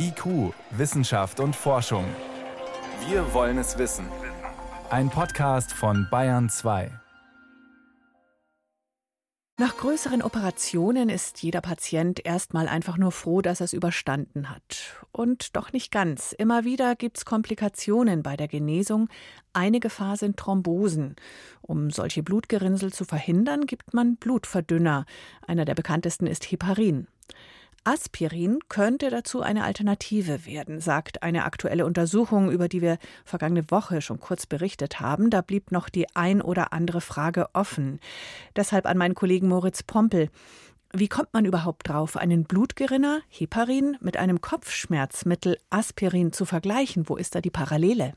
IQ, Wissenschaft und Forschung. Wir wollen es wissen. Ein Podcast von Bayern 2. Nach größeren Operationen ist jeder Patient erstmal einfach nur froh, dass er es überstanden hat. Und doch nicht ganz. Immer wieder gibt es Komplikationen bei der Genesung. Eine Gefahr sind Thrombosen. Um solche Blutgerinnsel zu verhindern, gibt man Blutverdünner. Einer der bekanntesten ist Heparin. Aspirin könnte dazu eine Alternative werden, sagt eine aktuelle Untersuchung, über die wir vergangene Woche schon kurz berichtet haben. Da blieb noch die ein oder andere Frage offen. Deshalb an meinen Kollegen Moritz Pompel. Wie kommt man überhaupt drauf, einen Blutgerinner, Heparin, mit einem Kopfschmerzmittel Aspirin zu vergleichen? Wo ist da die Parallele?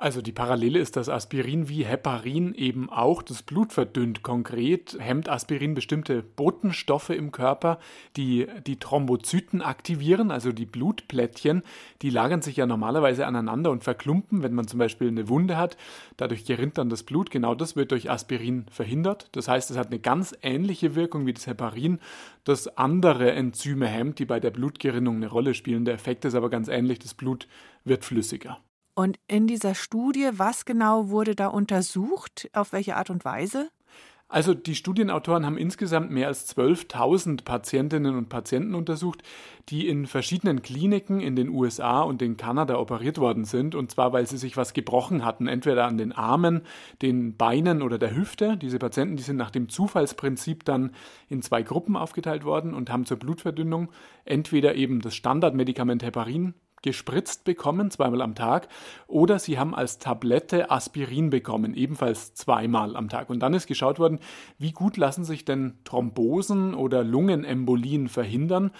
Also die Parallele ist, dass Aspirin wie Heparin eben auch das Blut verdünnt. Konkret hemmt Aspirin bestimmte Botenstoffe im Körper, die die Thrombozyten aktivieren, also die Blutplättchen. Die lagern sich ja normalerweise aneinander und verklumpen, wenn man zum Beispiel eine Wunde hat. Dadurch gerinnt dann das Blut. Genau das wird durch Aspirin verhindert. Das heißt, es hat eine ganz ähnliche Wirkung wie das Heparin, das andere Enzyme hemmt, die bei der Blutgerinnung eine Rolle spielen. Der Effekt ist aber ganz ähnlich. Das Blut wird flüssiger. Und in dieser Studie, was genau wurde da untersucht? Auf welche Art und Weise? Also die Studienautoren haben insgesamt mehr als 12.000 Patientinnen und Patienten untersucht, die in verschiedenen Kliniken in den USA und in Kanada operiert worden sind. Und zwar, weil sie sich was gebrochen hatten, entweder an den Armen, den Beinen oder der Hüfte. Diese Patienten, die sind nach dem Zufallsprinzip dann in zwei Gruppen aufgeteilt worden und haben zur Blutverdünnung entweder eben das Standardmedikament Heparin gespritzt bekommen, zweimal am Tag, oder sie haben als Tablette Aspirin bekommen, ebenfalls zweimal am Tag. Und dann ist geschaut worden, wie gut lassen sich denn Thrombosen oder Lungenembolien verhindern.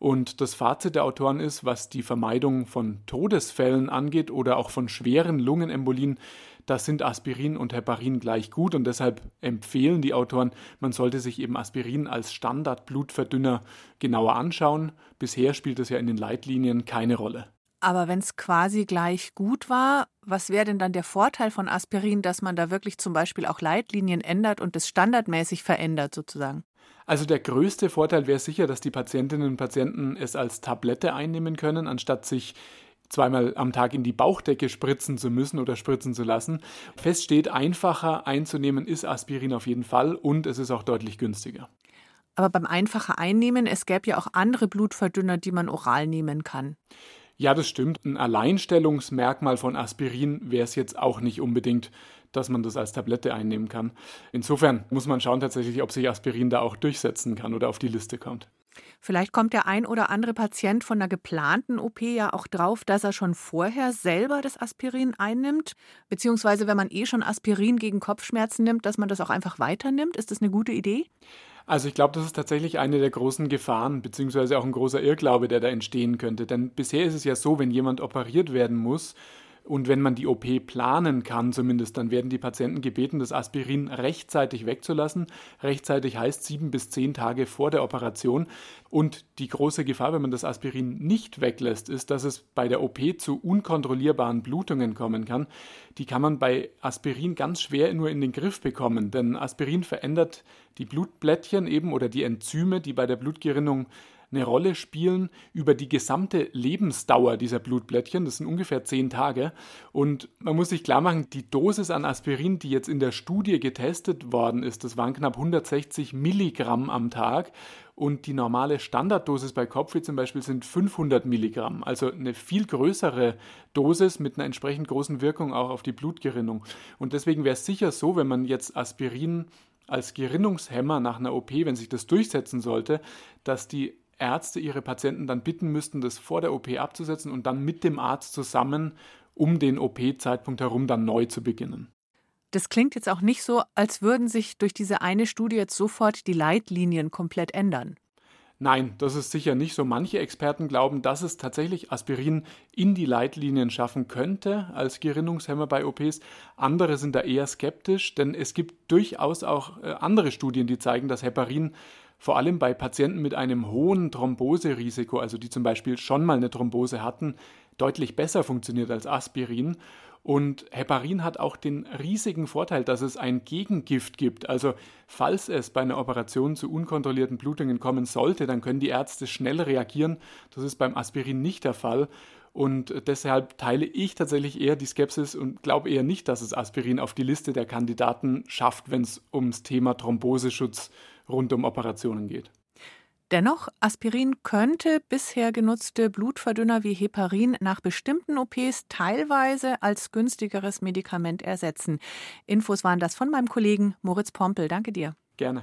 Und das Fazit der Autoren ist, was die Vermeidung von Todesfällen angeht oder auch von schweren Lungenembolien, da sind Aspirin und Heparin gleich gut und deshalb empfehlen die Autoren, man sollte sich eben Aspirin als Standardblutverdünner genauer anschauen. Bisher spielt es ja in den Leitlinien keine Rolle. Aber wenn es quasi gleich gut war, was wäre denn dann der Vorteil von Aspirin, dass man da wirklich zum Beispiel auch Leitlinien ändert und es standardmäßig verändert sozusagen? Also der größte Vorteil wäre sicher, dass die Patientinnen und Patienten es als Tablette einnehmen können, anstatt sich zweimal am Tag in die Bauchdecke spritzen zu müssen oder spritzen zu lassen. Fest steht, einfacher einzunehmen ist Aspirin auf jeden Fall und es ist auch deutlich günstiger. Aber beim einfacher Einnehmen, es gäbe ja auch andere Blutverdünner, die man oral nehmen kann. Ja, das stimmt. Ein Alleinstellungsmerkmal von Aspirin wäre es jetzt auch nicht unbedingt, dass man das als Tablette einnehmen kann. Insofern muss man schauen tatsächlich, ob sich Aspirin da auch durchsetzen kann oder auf die Liste kommt. Vielleicht kommt der ein oder andere Patient von einer geplanten OP ja auch drauf, dass er schon vorher selber das Aspirin einnimmt, beziehungsweise wenn man eh schon Aspirin gegen Kopfschmerzen nimmt, dass man das auch einfach weiternimmt. Ist das eine gute Idee? Also ich glaube, das ist tatsächlich eine der großen Gefahren, beziehungsweise auch ein großer Irrglaube, der da entstehen könnte. Denn bisher ist es ja so, wenn jemand operiert werden muss, und wenn man die OP planen kann, zumindest, dann werden die Patienten gebeten, das Aspirin rechtzeitig wegzulassen. Rechtzeitig heißt sieben bis zehn Tage vor der Operation. Und die große Gefahr, wenn man das Aspirin nicht weglässt, ist, dass es bei der OP zu unkontrollierbaren Blutungen kommen kann. Die kann man bei Aspirin ganz schwer nur in den Griff bekommen, denn Aspirin verändert die Blutblättchen eben oder die Enzyme, die bei der Blutgerinnung eine Rolle spielen über die gesamte Lebensdauer dieser Blutblättchen. Das sind ungefähr zehn Tage. Und man muss sich klar machen, die Dosis an Aspirin, die jetzt in der Studie getestet worden ist, das waren knapp 160 Milligramm am Tag. Und die normale Standarddosis bei Kopfweh zum Beispiel sind 500 Milligramm. Also eine viel größere Dosis mit einer entsprechend großen Wirkung auch auf die Blutgerinnung. Und deswegen wäre es sicher so, wenn man jetzt Aspirin als Gerinnungshemmer nach einer OP, wenn sich das durchsetzen sollte, dass die Ärzte ihre Patienten dann bitten müssten, das vor der OP abzusetzen und dann mit dem Arzt zusammen um den OP-Zeitpunkt herum dann neu zu beginnen. Das klingt jetzt auch nicht so, als würden sich durch diese eine Studie jetzt sofort die Leitlinien komplett ändern. Nein, das ist sicher nicht so. Manche Experten glauben, dass es tatsächlich Aspirin in die Leitlinien schaffen könnte als Gerinnungshemmer bei OPs. Andere sind da eher skeptisch, denn es gibt durchaus auch äh, andere Studien, die zeigen, dass Heparin vor allem bei Patienten mit einem hohen Thromboserisiko, also die zum Beispiel schon mal eine Thrombose hatten, deutlich besser funktioniert als Aspirin. Und Heparin hat auch den riesigen Vorteil, dass es ein Gegengift gibt. Also falls es bei einer Operation zu unkontrollierten Blutungen kommen sollte, dann können die Ärzte schnell reagieren. Das ist beim Aspirin nicht der Fall. Und deshalb teile ich tatsächlich eher die Skepsis und glaube eher nicht, dass es Aspirin auf die Liste der Kandidaten schafft, wenn es ums Thema Thromboseschutz rund um Operationen geht. Dennoch, Aspirin könnte bisher genutzte Blutverdünner wie Heparin nach bestimmten OPs teilweise als günstigeres Medikament ersetzen. Infos waren das von meinem Kollegen Moritz Pompel. Danke dir. Gerne.